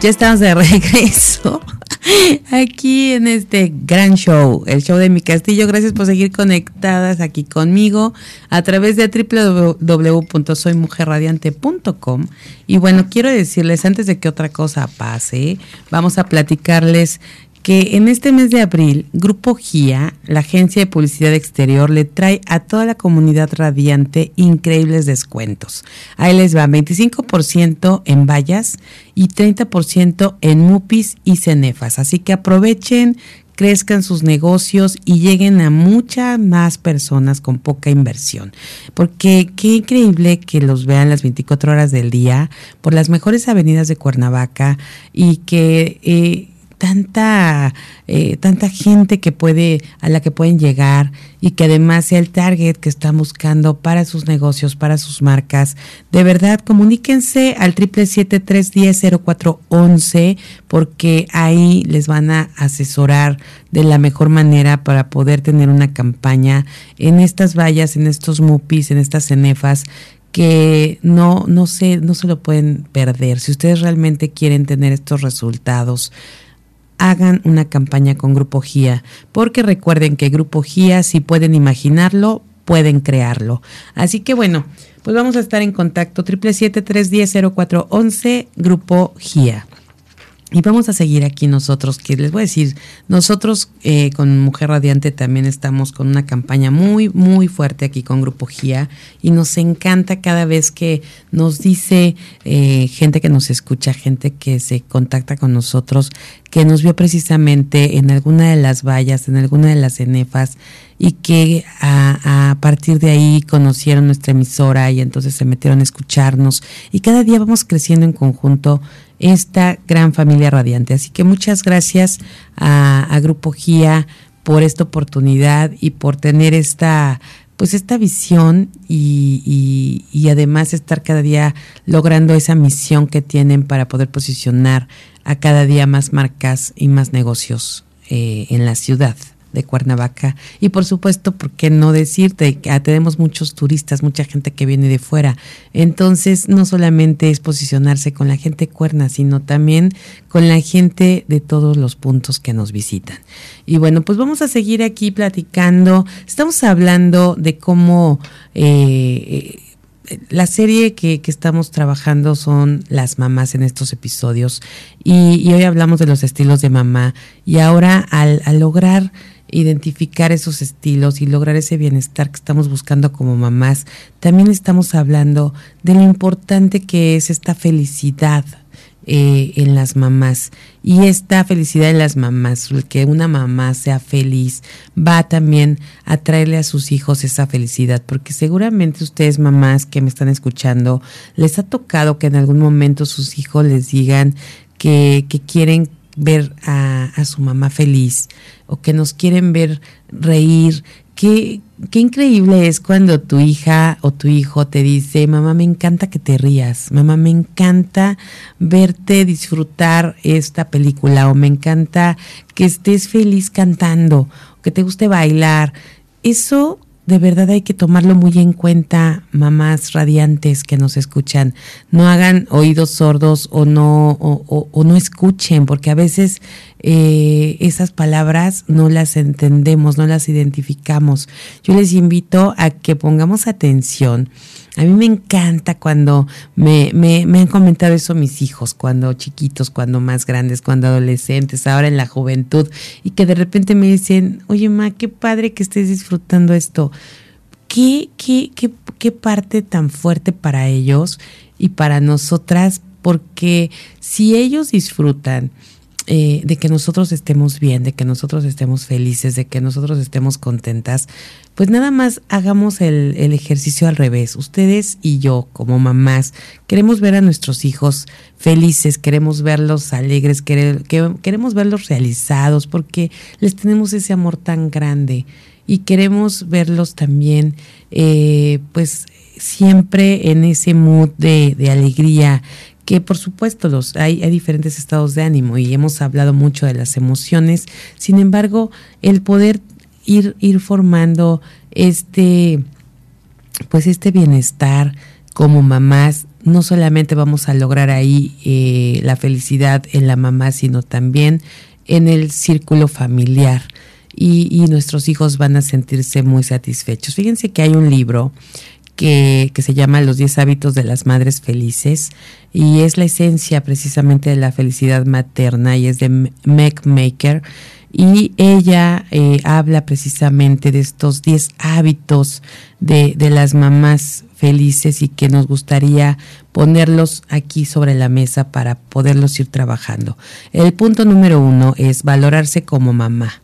Ya estamos de regreso aquí en este gran show, el show de mi castillo. Gracias por seguir conectadas aquí conmigo a través de www.soymujerradiante.com. Y bueno, quiero decirles, antes de que otra cosa pase, vamos a platicarles que en este mes de abril, Grupo GIA, la agencia de publicidad exterior, le trae a toda la comunidad radiante increíbles descuentos. Ahí les va 25% en vallas y 30% en MUPIs y CENEFAS. Así que aprovechen, crezcan sus negocios y lleguen a muchas más personas con poca inversión. Porque qué increíble que los vean las 24 horas del día por las mejores avenidas de Cuernavaca y que... Eh, tanta eh, tanta gente que puede a la que pueden llegar y que además sea el target que están buscando para sus negocios para sus marcas. De verdad comuníquense al triple siete tres diez cero cuatro once porque ahí les van a asesorar de la mejor manera para poder tener una campaña en estas vallas en estos mupis en estas cenefas que no no se no se lo pueden perder. Si ustedes realmente quieren tener estos resultados hagan una campaña con Grupo GIA, porque recuerden que Grupo GIA, si pueden imaginarlo, pueden crearlo. Así que bueno, pues vamos a estar en contacto, 777-310-0411, Grupo GIA. Y vamos a seguir aquí nosotros, que les voy a decir, nosotros eh, con Mujer Radiante también estamos con una campaña muy, muy fuerte aquí con Grupo GIA y nos encanta cada vez que nos dice eh, gente que nos escucha, gente que se contacta con nosotros, que nos vio precisamente en alguna de las vallas, en alguna de las enefas y que a, a, partir de ahí conocieron nuestra emisora y entonces se metieron a escucharnos y cada día vamos creciendo en conjunto esta gran familia radiante. Así que muchas gracias a, Grupo GIA por esta oportunidad y por tener esta pues esta visión y, y, además estar cada día logrando esa misión que tienen para poder posicionar a cada día más marcas y más negocios eh, en la ciudad de Cuernavaca. Y por supuesto, ¿por qué no decirte que tenemos muchos turistas, mucha gente que viene de fuera? Entonces, no solamente es posicionarse con la gente cuerna, sino también con la gente de todos los puntos que nos visitan. Y bueno, pues vamos a seguir aquí platicando. Estamos hablando de cómo... Eh, la serie que, que, estamos trabajando son las mamás en estos episodios y, y, hoy hablamos de los estilos de mamá y ahora al lograr identificar esos estilos y lograr ese bienestar que estamos buscando como mamás, también estamos hablando de lo importante que es esta felicidad eh, en las mamás. Y esta felicidad en las mamás, que una mamá sea feliz, va también a traerle a sus hijos esa felicidad, porque seguramente ustedes mamás que me están escuchando, les ha tocado que en algún momento sus hijos les digan que, que quieren ver a, su mamá feliz o que nos quieren ver reír. Qué, qué increíble es cuando tu hija o tu hijo te dice, mamá, me encanta que te rías, mamá, me encanta verte disfrutar esta película o me encanta que estés feliz cantando, que te guste bailar. Eso de verdad hay que tomarlo muy en cuenta, mamás radiantes que nos escuchan. No hagan oídos sordos o no, o, no escuchen, porque a veces eh, esas palabras no las entendemos, no las identificamos. Yo les invito a que pongamos atención a mí me encanta cuando me, me, me, han comentado eso mis hijos, cuando chiquitos, cuando más grandes, cuando adolescentes, ahora en la juventud, y que de repente me dicen, oye, ma, qué padre que estés disfrutando esto. ¿Qué, qué, qué, qué parte tan fuerte para ellos y para nosotras? Porque si ellos disfrutan, eh, de que nosotros estemos bien, de que nosotros estemos felices, de que nosotros estemos contentas, pues nada más hagamos el, el ejercicio al revés. Ustedes y yo, como mamás, queremos ver a nuestros hijos felices, queremos verlos alegres, queremos verlos realizados, porque les tenemos ese amor tan grande y queremos verlos también, eh, pues siempre en ese mood de, de alegría, que por supuesto los hay, hay, diferentes estados de ánimo y hemos hablado mucho de las emociones, sin embargo, el poder ir, ir formando este, pues este bienestar como mamás no solamente vamos a lograr ahí eh, la felicidad en la mamá, sino también en el círculo familiar. Y, y, nuestros hijos van a sentirse muy satisfechos. Fíjense que hay un libro que, se llama Los 10 hábitos de las madres felices y es la esencia precisamente de la felicidad materna y es de Meg Maker y ella eh, habla precisamente de estos 10 hábitos de, de las mamás felices y que nos gustaría ponerlos aquí sobre la mesa para poderlos ir trabajando. El punto número uno es valorarse como mamá.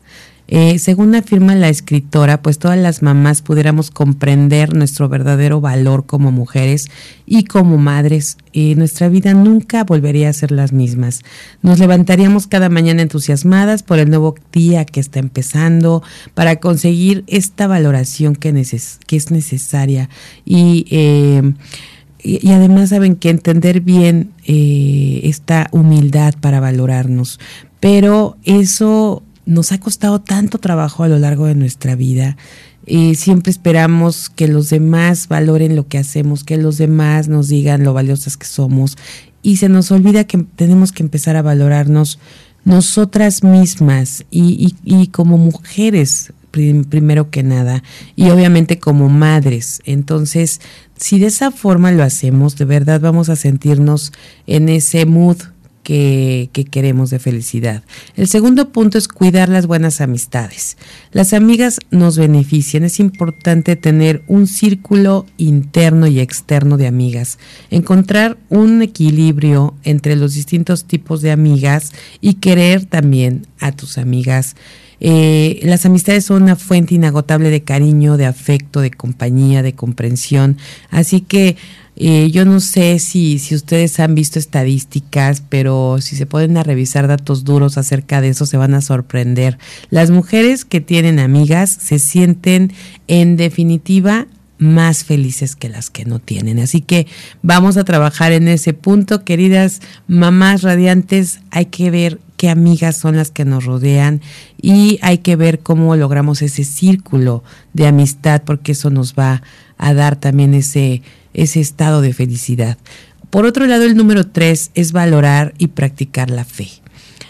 Eh, según afirma la escritora, pues todas las mamás pudiéramos comprender nuestro verdadero valor como mujeres y como madres, eh, nuestra vida nunca volvería a ser las mismas. Nos levantaríamos cada mañana entusiasmadas por el nuevo día que está empezando, para conseguir esta valoración que, es necesaria. Y, eh, y, además saben que entender bien esta humildad para valorarnos. Pero eso nos ha costado tanto trabajo a lo largo de nuestra vida. Y siempre esperamos que los demás valoren lo que hacemos, que los demás nos digan lo valiosas que somos. Y se nos olvida que tenemos que empezar a valorarnos nosotras mismas y, y, como mujeres primero que nada y obviamente como madres. Entonces, si de esa forma lo hacemos, de verdad vamos a sentirnos en ese mood que, queremos de felicidad. El segundo punto es cuidar las buenas amistades. Las amigas nos benefician. Es importante tener un círculo interno y externo de amigas. Encontrar un equilibrio entre los distintos tipos de amigas y querer también a tus amigas. Eh, las amistades son una fuente inagotable de cariño, de afecto, de compañía, de comprensión. Así que eh, yo no sé si, si ustedes han visto estadísticas, pero si se pueden revisar datos duros acerca de eso, se van a sorprender. Las mujeres que tienen amigas se sienten en definitiva más felices que las que no tienen. Así que vamos a trabajar en ese punto, queridas mamás radiantes, hay que ver qué amigas son las que nos rodean y hay que ver cómo logramos ese círculo de amistad, porque eso nos va a dar también ese ese estado de felicidad. Por otro lado, el número tres es valorar y practicar la fe.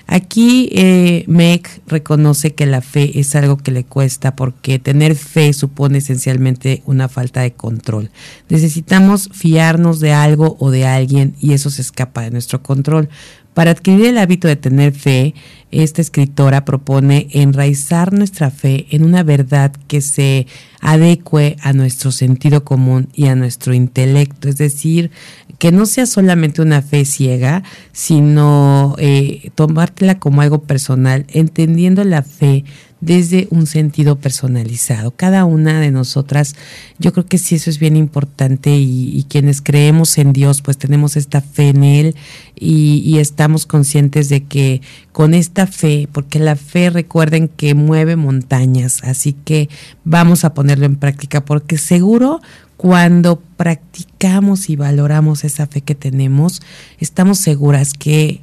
Aquí eh, Meg reconoce que la fe es algo que le cuesta porque tener fe supone esencialmente una falta de control. Necesitamos fiarnos de algo o de alguien y eso se escapa de nuestro control. Para adquirir el hábito de tener fe, esta escritora propone enraizar nuestra fe en una verdad que se adecue a nuestro sentido común y a nuestro intelecto, es decir, que no sea solamente una fe ciega, sino eh, tomártela como algo personal, entendiendo la fe desde un sentido personalizado. Cada una de nosotras, yo creo que sí eso es bien importante y, quienes creemos en Dios, pues tenemos esta fe en Él y, estamos conscientes de que con esta fe, porque la fe recuerden que mueve montañas, así que vamos a ponerlo en práctica porque seguro cuando practicamos y valoramos esa fe que tenemos, estamos seguras que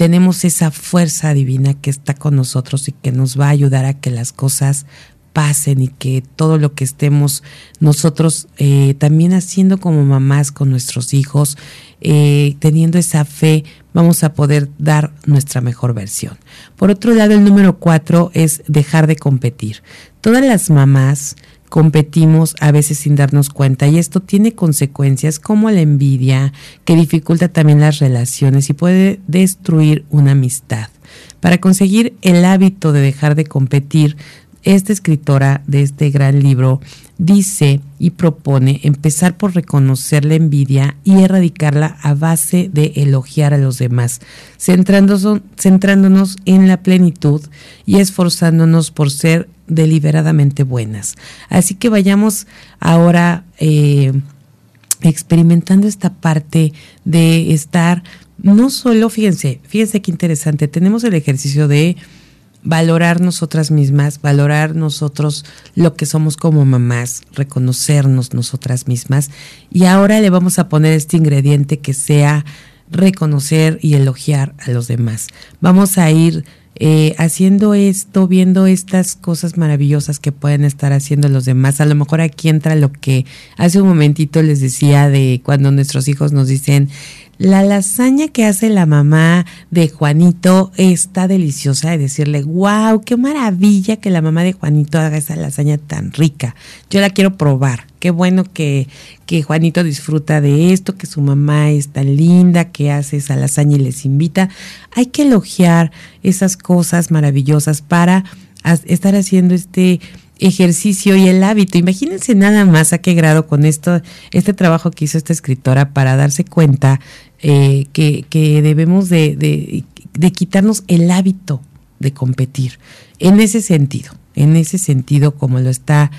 tenemos esa fuerza divina que está con nosotros y que nos va a ayudar a que las cosas pasen y que todo lo que estemos nosotros eh, también haciendo como mamás con nuestros hijos, eh, teniendo esa fe, vamos a poder dar nuestra mejor versión. Por otro lado, el número cuatro es dejar de competir. Todas las mamás competimos a veces sin darnos cuenta y esto tiene consecuencias como la envidia, que dificulta también las relaciones y puede destruir una amistad. Para conseguir el hábito de dejar de competir, esta escritora de este gran libro dice y propone empezar por reconocer la envidia y erradicarla a base de elogiar a los demás, centrándonos, en la plenitud y esforzándonos por ser deliberadamente buenas. Así que vayamos ahora eh, experimentando esta parte de estar, no solo, fíjense, fíjense qué interesante, tenemos el ejercicio de valorar nosotras mismas, valorar nosotros lo que somos como mamás, reconocernos nosotras mismas. Y ahora le vamos a poner este ingrediente que sea reconocer y elogiar a los demás. Vamos a ir eh, haciendo esto, viendo estas cosas maravillosas que pueden estar haciendo los demás. A lo mejor aquí entra lo que hace un momentito les decía de cuando nuestros hijos nos dicen, la lasaña que hace la mamá de Juanito está deliciosa de decirle, wow, qué maravilla que la mamá de Juanito haga esa lasaña tan rica. Yo la quiero probar. Qué bueno que, que Juanito disfruta de esto, que su mamá es tan linda, que hace esa lasaña y les invita. Hay que elogiar esas cosas maravillosas para estar haciendo este ejercicio y el hábito. Imagínense nada más a qué grado con esto, este trabajo que hizo esta escritora para darse cuenta eh, que, que, debemos de, de, quitarnos el hábito de competir. En ese sentido, en ese sentido, como lo está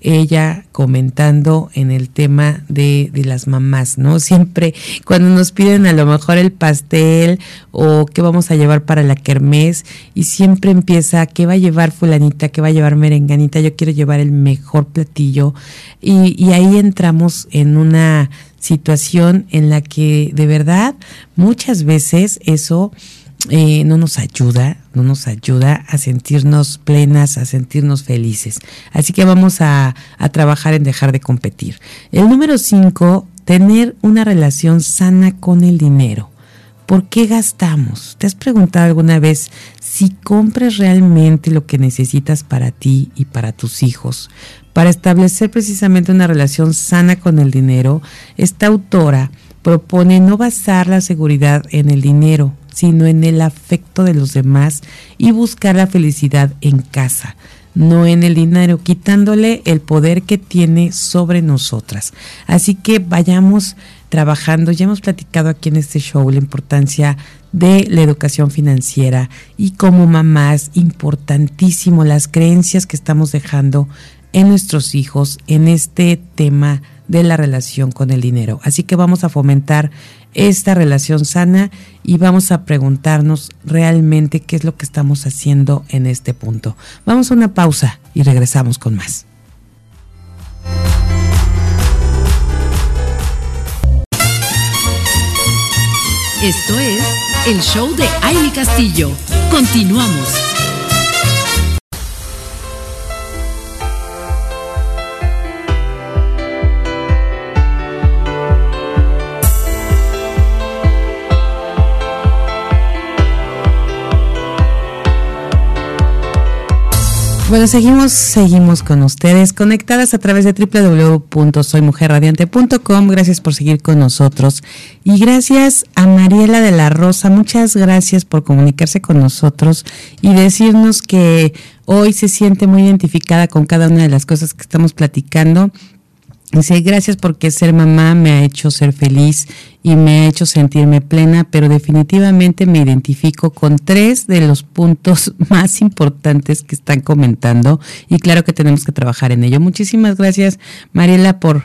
ella comentando en el tema de, de, las mamás, ¿no? Siempre cuando nos piden a lo mejor el pastel o qué vamos a llevar para la kermés y siempre empieza, ¿qué va a llevar fulanita? ¿Qué va a llevar merenganita? Yo quiero llevar el mejor platillo y, y ahí entramos en una situación en la que de verdad muchas veces eso eh, no nos ayuda, no nos ayuda a sentirnos plenas, a sentirnos felices. Así que vamos a, a trabajar en dejar de competir. El número cinco, tener una relación sana con el dinero. ¿Por qué gastamos? ¿Te has preguntado alguna vez si compras realmente lo que necesitas para ti y para tus hijos? Para establecer precisamente una relación sana con el dinero, esta autora propone no basar la seguridad en el dinero, sino en el afecto de los demás y buscar la felicidad en casa, no en el dinero, quitándole el poder que tiene sobre nosotras. Así que vayamos trabajando, ya hemos platicado aquí en este show la importancia de la educación financiera y como mamás, importantísimo las creencias que estamos dejando en nuestros hijos en este tema de la relación con el dinero. Así que vamos a fomentar esta relación sana y vamos a preguntarnos realmente qué es lo que estamos haciendo en este punto. Vamos a una pausa y regresamos con más. Esto es el show de Aile Castillo. Continuamos. Bueno, seguimos, seguimos con ustedes, conectadas a través de www.soymujerradiante.com. Gracias por seguir con nosotros. Y gracias a Mariela de la Rosa, muchas gracias por comunicarse con nosotros y decirnos que hoy se siente muy identificada con cada una de las cosas que estamos platicando Dice, gracias porque ser mamá me ha hecho ser feliz y me ha hecho sentirme plena, pero definitivamente me identifico con tres de los puntos más importantes que están comentando y claro que tenemos que trabajar en ello. Muchísimas gracias, Mariela, por,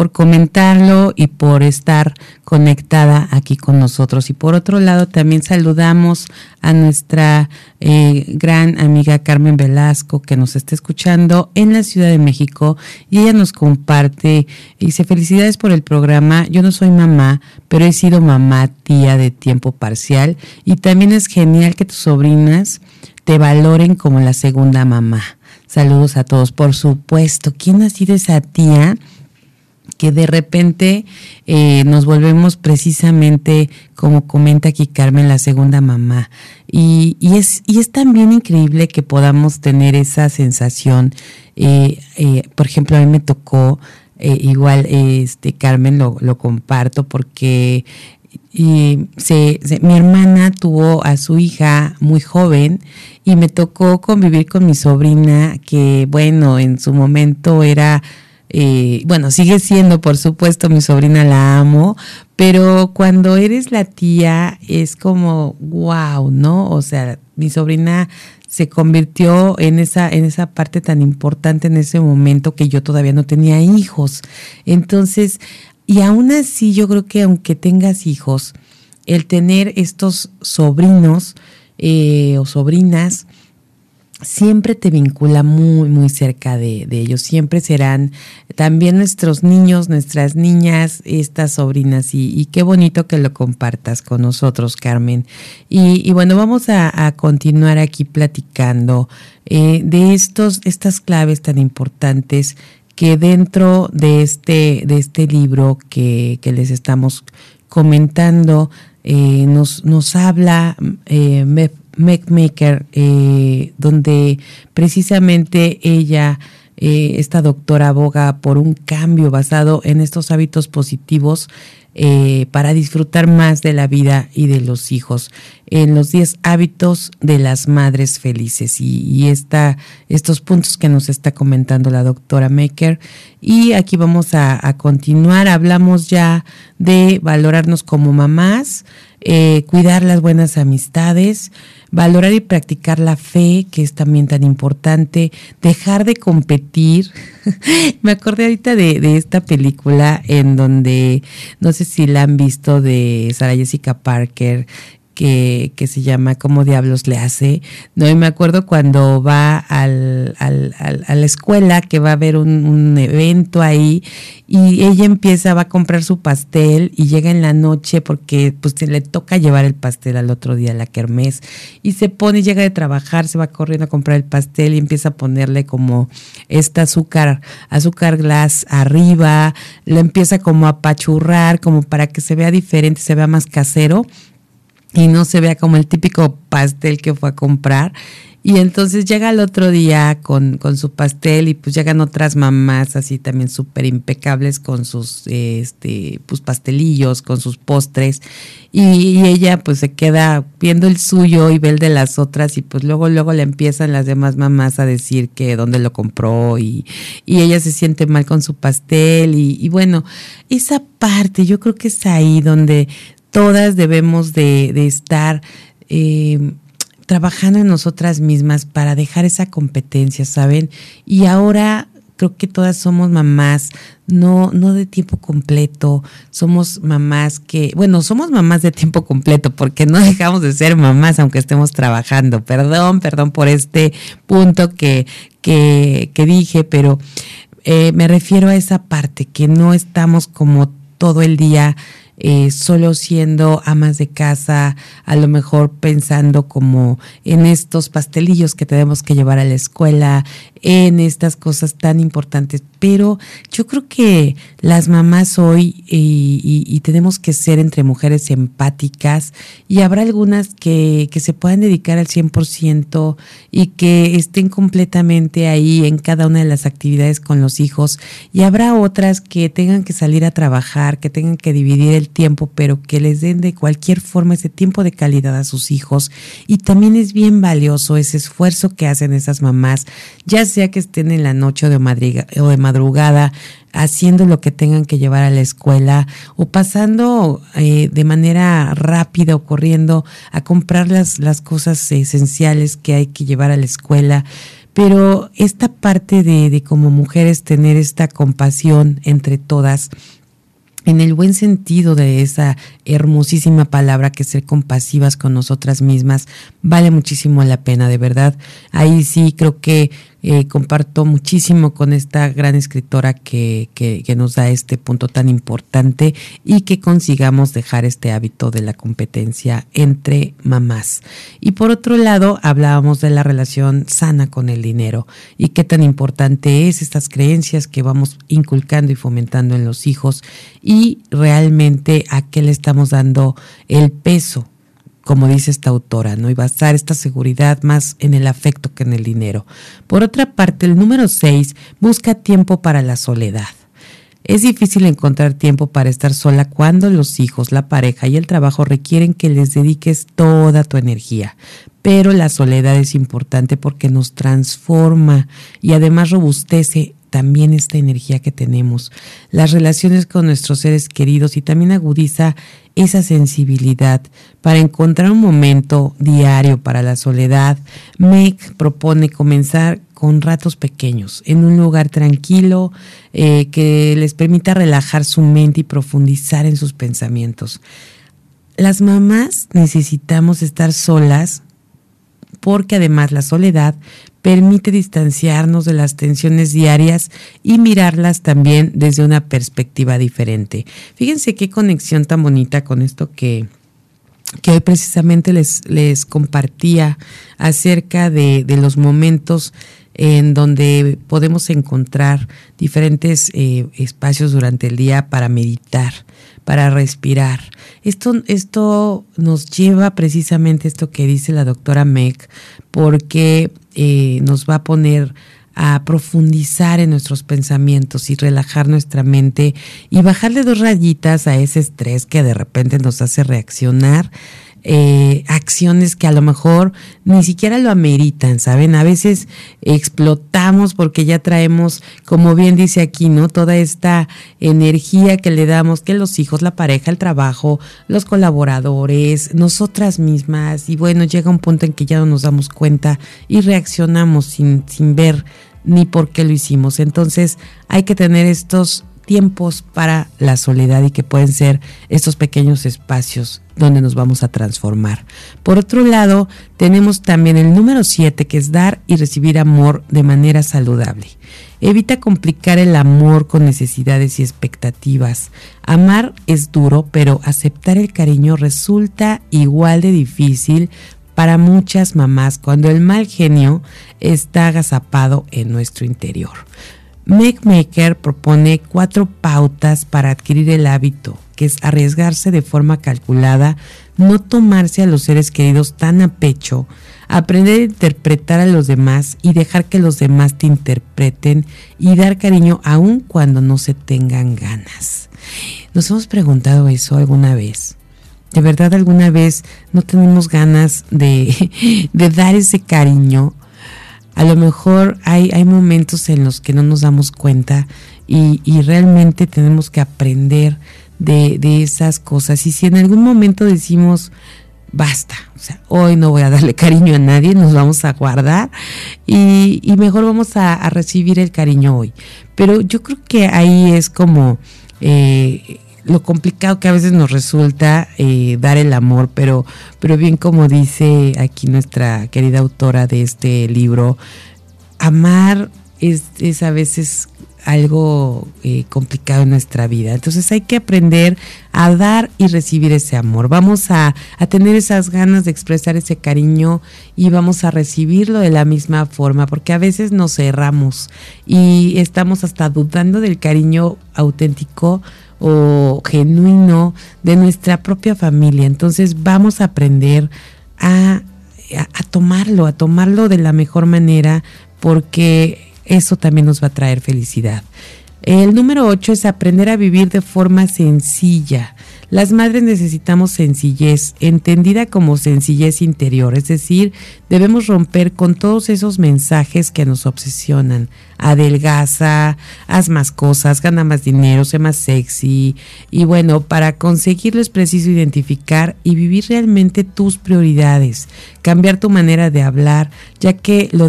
por comentarlo y por estar conectada aquí con nosotros. Y por otro lado, también saludamos a nuestra eh, gran amiga Carmen Velasco, que nos está escuchando en la Ciudad de México y ella nos comparte, y dice, felicidades por el programa, yo no soy mamá, pero he sido mamá tía de tiempo parcial y también es genial que tus sobrinas te valoren como la segunda mamá. Saludos a todos, por supuesto. ¿Quién ha sido esa tía? Que de repente eh, nos volvemos precisamente, como comenta aquí Carmen, la segunda mamá. Y, y, es, y es también increíble que podamos tener esa sensación. Eh, eh, por ejemplo, a mí me tocó, igual este Carmen lo, lo comparto porque mi hermana tuvo a su hija muy joven y me tocó convivir con mi sobrina que bueno en su momento era eh, bueno, sigue siendo, por supuesto, mi sobrina la amo, pero cuando eres la tía es como, wow, ¿no? O sea, mi sobrina se convirtió en esa, en esa parte tan importante en ese momento que yo todavía no tenía hijos. Entonces, y aún así yo creo que aunque tengas hijos, el tener estos sobrinos eh, o sobrinas, siempre te vincula muy, muy cerca de, ellos. Siempre serán también nuestros niños, nuestras niñas, estas sobrinas. Y, qué bonito que lo compartas con nosotros, Carmen. Y, bueno, vamos a, continuar aquí platicando eh, de estos, estas claves tan importantes que dentro de este, de este libro que, les estamos comentando, eh, nos, nos habla eh, Maker, eh, donde precisamente ella, eh, esta doctora, aboga por un cambio basado en estos hábitos positivos eh, para disfrutar más de la vida y de los hijos, en los 10 hábitos de las madres felices. Y, estos puntos que nos está comentando la doctora Maker. Y aquí vamos a, a continuar. Hablamos ya de valorarnos como mamás, eh, cuidar las buenas amistades, valorar y practicar la fe, que es también tan importante, dejar de competir. Me acordé ahorita de, esta película en donde, no sé si la han visto, de Sarah Jessica Parker, que, se llama ¿Cómo diablos le hace? No, y me acuerdo cuando va al, al, a la escuela que va a haber un, evento ahí y ella empieza, va a comprar su pastel y llega en la noche porque pues le toca llevar el pastel al otro día a la kermés y se pone, llega de trabajar, se va corriendo a comprar el pastel y empieza a ponerle como esta azúcar, azúcar glass arriba, lo empieza como a apachurrar como para que se vea diferente, se vea más casero y no se vea como el típico pastel que fue a comprar. Y entonces llega el otro día con, con su pastel y pues llegan otras mamás así también súper impecables con sus este, pues pastelillos, con sus postres. Y, ella pues se queda viendo el suyo y ve el de las otras y pues luego, luego le empiezan las demás mamás a decir que dónde lo compró y, y ella se siente mal con su pastel. Y, y bueno, esa parte yo creo que es ahí donde todas debemos de, estar eh, trabajando en nosotras mismas para dejar esa competencia, ¿saben? Y ahora creo que todas somos mamás, no, no de tiempo completo, somos mamás que, bueno, somos mamás de tiempo completo porque no dejamos de ser mamás aunque estemos trabajando. Perdón, perdón por este punto que, que, que dije, pero eh, me refiero a esa parte, que no estamos como todo el día eh, solo siendo amas de casa, a lo mejor pensando como en estos pastelillos que tenemos que llevar a la escuela, en estas cosas tan importantes. Pero yo creo que las mamás hoy y, tenemos que ser entre mujeres empáticas y habrá algunas que, que se puedan dedicar al 100% y que estén completamente ahí en cada una de las actividades con los hijos y habrá otras que tengan que salir a trabajar, que tengan que dividir el tiempo, pero que les den de cualquier forma ese tiempo de calidad a sus hijos. Y también es bien valioso ese esfuerzo que hacen esas mamás, ya sea que estén en la noche o de, madrugada haciendo lo que tengan que llevar a la escuela o pasando eh, de manera rápida o corriendo a comprar las, las cosas esenciales que hay que llevar a la escuela pero esta parte de, de, como mujeres tener esta compasión entre todas en el buen sentido de esa hermosísima palabra que ser compasivas con nosotras mismas vale muchísimo la pena, de verdad. Ahí sí creo que eh, comparto muchísimo con esta gran escritora que, que, nos da este punto tan importante y que consigamos dejar este hábito de la competencia entre mamás. Y por otro lado, hablábamos de la relación sana con el dinero y qué tan importante es estas creencias que vamos inculcando y fomentando en los hijos y realmente a qué le estamos dando el peso como dice esta autora, ¿no? Y basar esta seguridad más en el afecto que en el dinero. Por otra parte, el número 6 busca tiempo para la soledad. Es difícil encontrar tiempo para estar sola cuando los hijos, la pareja y el trabajo requieren que les dediques toda tu energía. Pero la soledad es importante porque nos transforma y además robustece también esta energía que tenemos, las relaciones con nuestros seres queridos y también agudiza esa sensibilidad para encontrar un momento diario para la soledad. Meg propone comenzar con ratos pequeños, en un lugar tranquilo eh, que les permita relajar su mente y profundizar en sus pensamientos. Las mamás necesitamos estar solas porque además la soledad permite distanciarnos de las tensiones diarias y mirarlas también desde una perspectiva diferente. Fíjense qué conexión tan bonita con esto que, que hoy precisamente les, les compartía acerca de, de los momentos en donde podemos encontrar diferentes eh, espacios durante el día para meditar, para respirar. Esto, esto nos lleva precisamente esto que dice la doctora Meg, porque eh, nos va a poner a profundizar en nuestros pensamientos y relajar nuestra mente y bajarle dos rayitas a ese estrés que de repente nos hace reaccionar eh, acciones que a lo mejor ni siquiera lo ameritan, ¿saben? A veces explotamos porque ya traemos, como bien dice aquí, ¿no? Toda esta energía que le damos, que los hijos, la pareja, el trabajo, los colaboradores, nosotras mismas, y bueno, llega un punto en que ya no nos damos cuenta y reaccionamos sin, sin ver ni por qué lo hicimos. Entonces hay que tener estos tiempos para la soledad y que pueden ser estos pequeños espacios donde nos vamos a transformar. Por otro lado, tenemos también el número 7, que es dar y recibir amor de manera saludable. Evita complicar el amor con necesidades y expectativas. Amar es duro, pero aceptar el cariño resulta igual de difícil para muchas mamás cuando el mal genio está agazapado en nuestro interior. MacMaker propone cuatro pautas para adquirir el hábito, que es arriesgarse de forma calculada, no tomarse a los seres queridos tan a pecho, aprender a interpretar a los demás y dejar que los demás te interpreten y dar cariño aun cuando no se tengan ganas. ¿Nos hemos preguntado eso alguna vez? ¿De verdad alguna vez no tenemos ganas de, de dar ese cariño? a lo mejor hay, hay momentos en los que no nos damos cuenta y, realmente tenemos que aprender de, esas cosas. Y si en algún momento decimos, basta, o sea, hoy no voy a darle cariño a nadie, nos vamos a guardar y, mejor vamos a, recibir el cariño hoy. Pero yo creo que ahí es como eh, lo complicado que a veces nos resulta eh, dar el amor, pero, pero bien como dice aquí nuestra querida autora de este libro, amar es, es a veces algo eh, complicado en nuestra vida. Entonces hay que aprender a dar y recibir ese amor. Vamos a, a, tener esas ganas de expresar ese cariño y vamos a recibirlo de la misma forma, porque a veces nos cerramos y estamos hasta dudando del cariño auténtico o genuino de nuestra propia familia. Entonces vamos a aprender a, a, tomarlo, a tomarlo de la mejor manera porque eso también nos va a traer felicidad. El número 8 es aprender a vivir de forma sencilla. Las madres necesitamos sencillez, entendida como sencillez interior, es decir, debemos romper con todos esos mensajes que nos obsesionan. Adelgaza, haz más cosas, gana más dinero, sé más sexy. Y bueno, para conseguirlo es preciso identificar y vivir realmente tus prioridades, cambiar tu manera de hablar, ya que lo,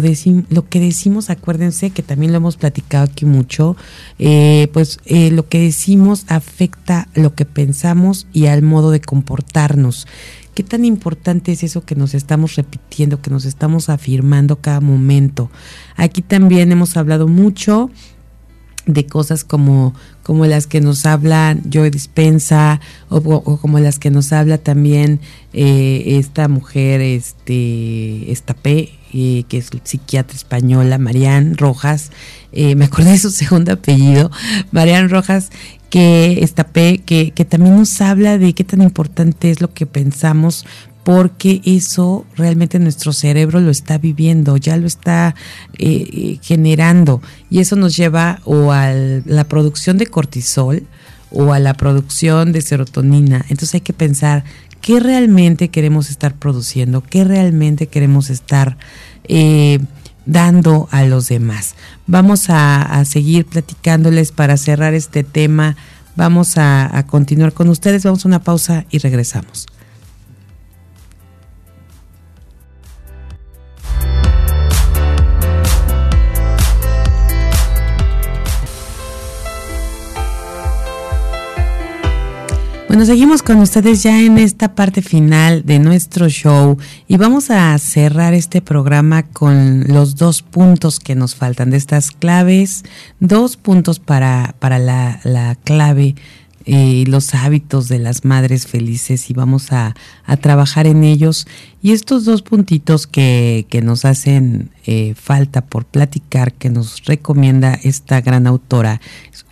lo que decimos, acuérdense que también lo hemos platicado aquí mucho, eh, pues eh, lo que decimos afecta lo que pensamos y al modo de comportarnos. ¿Qué tan importante es eso que nos estamos repitiendo, que nos estamos afirmando cada momento? Aquí también hemos hablado mucho de cosas como, como las que nos habla Joy Dispensa o, como las que nos habla también eh, esta mujer, este, esta P, eh, que es psiquiatra española, Marian Rojas, eh, me acordé de su segundo apellido, Marian Rojas, que esta P, que, que también nos habla de qué tan importante es lo que pensamos porque eso realmente nuestro cerebro lo está viviendo, ya lo está eh, generando y eso nos lleva o a la producción de cortisol o a la producción de serotonina. Entonces hay que pensar qué realmente queremos estar produciendo, qué realmente queremos estar eh, dando a los demás. Vamos a, seguir platicándoles para cerrar este tema. Vamos a, continuar con ustedes. Vamos a una pausa y regresamos. Bueno, seguimos con ustedes ya en esta parte final de nuestro show y vamos a cerrar este programa con los dos puntos que nos faltan de estas claves, dos puntos para, para la, la clave eh, los hábitos de las madres felices y vamos a, a, trabajar en ellos. Y estos dos puntitos que, que nos hacen eh, falta por platicar, que nos recomienda esta gran autora,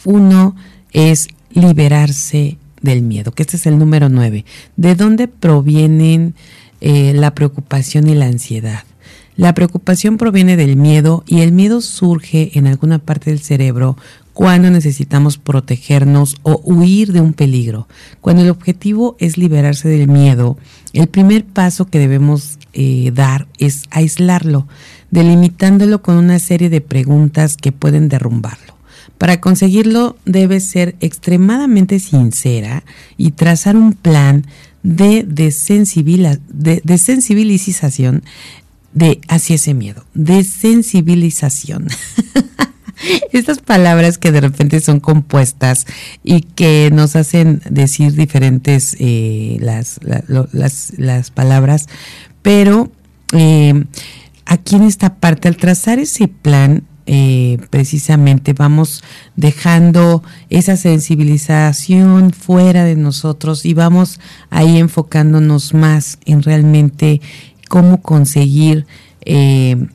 uno es liberarse del miedo, que este es el número nueve. ¿De dónde provienen eh, la preocupación y la ansiedad? La preocupación proviene del miedo y el miedo surge en alguna parte del cerebro cuando necesitamos protegernos o huir de un peligro. Cuando el objetivo es liberarse del miedo, el primer paso que debemos eh, dar es aislarlo, delimitándolo con una serie de preguntas que pueden derrumbarlo. Para conseguirlo debe ser extremadamente sincera y trazar un plan de, desensibilización de hacia ese miedo. Desensibilización. Estas palabras que de repente son compuestas y que nos hacen decir diferentes eh, las, las, palabras, pero eh, aquí en esta parte, al trazar ese plan, eh, precisamente vamos dejando esa sensibilización fuera de nosotros y vamos ahí enfocándonos más en realmente cómo conseguir eh,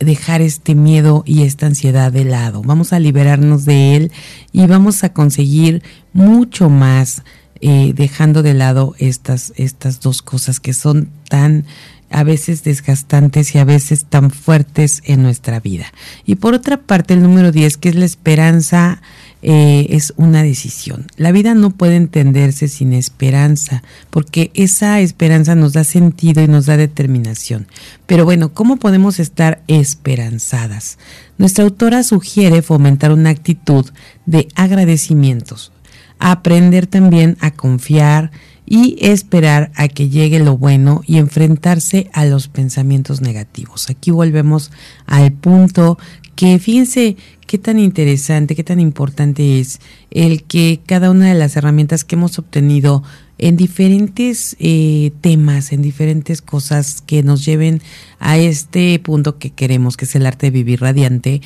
dejar este miedo y esta ansiedad de lado. Vamos a liberarnos de él y vamos a conseguir mucho más eh, dejando de lado estas, estas dos cosas que son tan a veces desgastantes y a veces tan fuertes en nuestra vida. Y por otra parte, el número 10, que es la esperanza, eh, es una decisión. La vida no puede entenderse sin esperanza, porque esa esperanza nos da sentido y nos da determinación. Pero bueno, ¿cómo podemos estar esperanzadas? Nuestra autora sugiere fomentar una actitud de agradecimientos, aprender también a confiar, y esperar a que llegue lo bueno y enfrentarse a los pensamientos negativos. Aquí volvemos al punto que fíjense qué tan interesante, qué tan importante es el que cada una de las herramientas que hemos obtenido en diferentes eh, temas, en diferentes cosas que nos lleven a este punto que queremos, que es el arte de vivir radiante,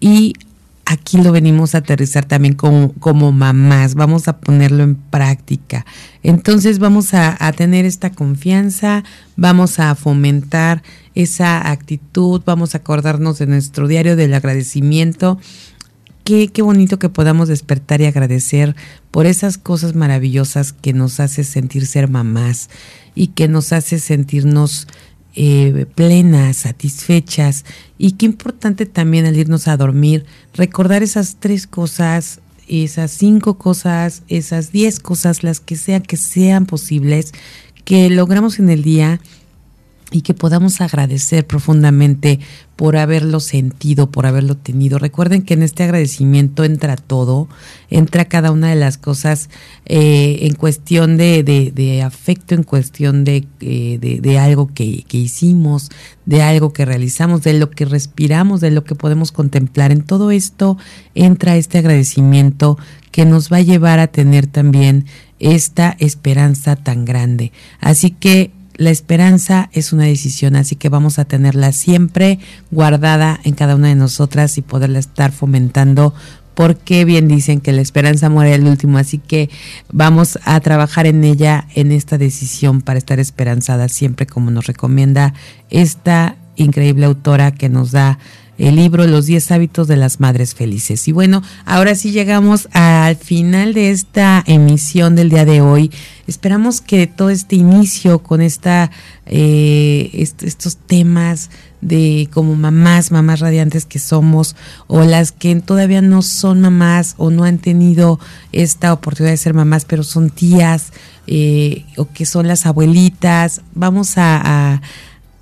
y aquí lo venimos a aterrizar también como, como mamás, vamos a ponerlo en práctica. Entonces vamos a, tener esta confianza, vamos a fomentar esa actitud, vamos a acordarnos de nuestro diario del agradecimiento. Qué, qué bonito que podamos despertar y agradecer por esas cosas maravillosas que nos hace sentir ser mamás y que nos hace sentirnos eh, plenas, satisfechas. Y qué importante también al irnos a dormir, recordar esas tres cosas, esas cinco cosas, esas diez cosas, las que sean, que sean posibles, que logramos en el día y que podamos agradecer profundamente por haberlo sentido, por haberlo tenido. Recuerden que en este agradecimiento entra todo, entra cada una de las cosas eh, en cuestión de, afecto, en cuestión de, eh, algo que, hicimos, de algo que realizamos, de lo que respiramos, de lo que podemos contemplar. En todo esto entra este agradecimiento que nos va a llevar a tener también esta esperanza tan grande. Así que la esperanza es una decisión, así que vamos a tenerla siempre guardada en cada una de nosotras y poderla estar fomentando porque bien dicen que la esperanza muere el último, así que vamos a trabajar en ella, en esta decisión para estar esperanzada siempre como nos recomienda esta increíble autora que nos da el libro Los 10 hábitos de las madres felices. Y bueno, ahora sí llegamos al final de esta emisión del día de hoy. Esperamos que todo este inicio con esta, eh, estos temas de como mamás, mamás radiantes que somos, o las que todavía no son mamás o no han tenido esta oportunidad de ser mamás, pero son tías, eh, o que son las abuelitas, vamos a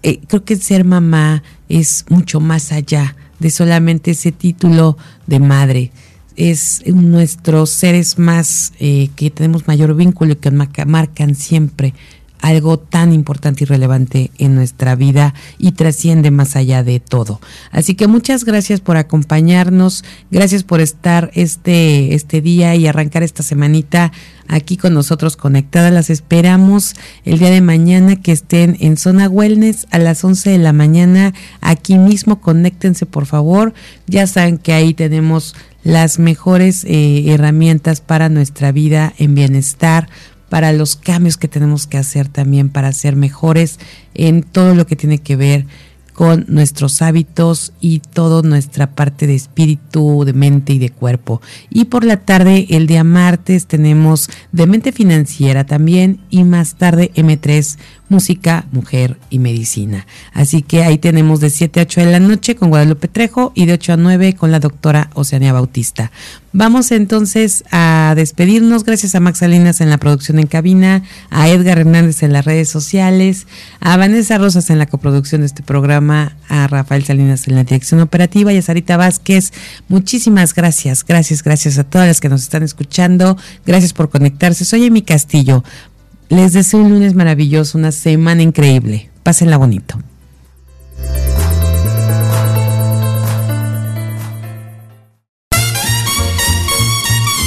eh, creo que ser mamá es mucho más allá de solamente ese título de madre. Es nuestros seres más eh, que tenemos mayor vínculo y que marcan siempre algo tan importante y relevante en nuestra vida y trasciende más allá de todo. Así que muchas gracias por acompañarnos, gracias por estar este, este día y arrancar esta semanita aquí con nosotros conectadas. Las esperamos el día de mañana que estén en Zona Wellness a las 11 de la mañana. Aquí mismo, conéctense por favor. Ya saben que ahí tenemos las mejores eh, herramientas para nuestra vida en bienestar, para los cambios que tenemos que hacer también para ser mejores en todo lo que tiene que ver con nuestros hábitos y toda nuestra parte de espíritu, de mente y de cuerpo. Y por la tarde, el día martes, tenemos de mente financiera también y más tarde M3 música, mujer y medicina. Así que ahí tenemos de 7 a 8 de la noche con Guadalupe Trejo y de 8 a 9 con la doctora Oceania Bautista. Vamos entonces a despedirnos. Gracias a Max Salinas en la producción en cabina, a Edgar Hernández en las redes sociales, a Vanessa Rosas en la coproducción de este programa, a Rafael Salinas en la dirección operativa y a Sarita Vázquez. Muchísimas gracias, gracias, gracias a todas las que nos están escuchando. Gracias por conectarse. Soy Emi Castillo. Les deseo un lunes maravilloso, una semana increíble. Pásenla bonito.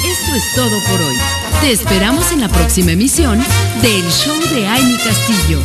Esto es todo por hoy. Te esperamos en la próxima emisión del Show de Amy Castillo.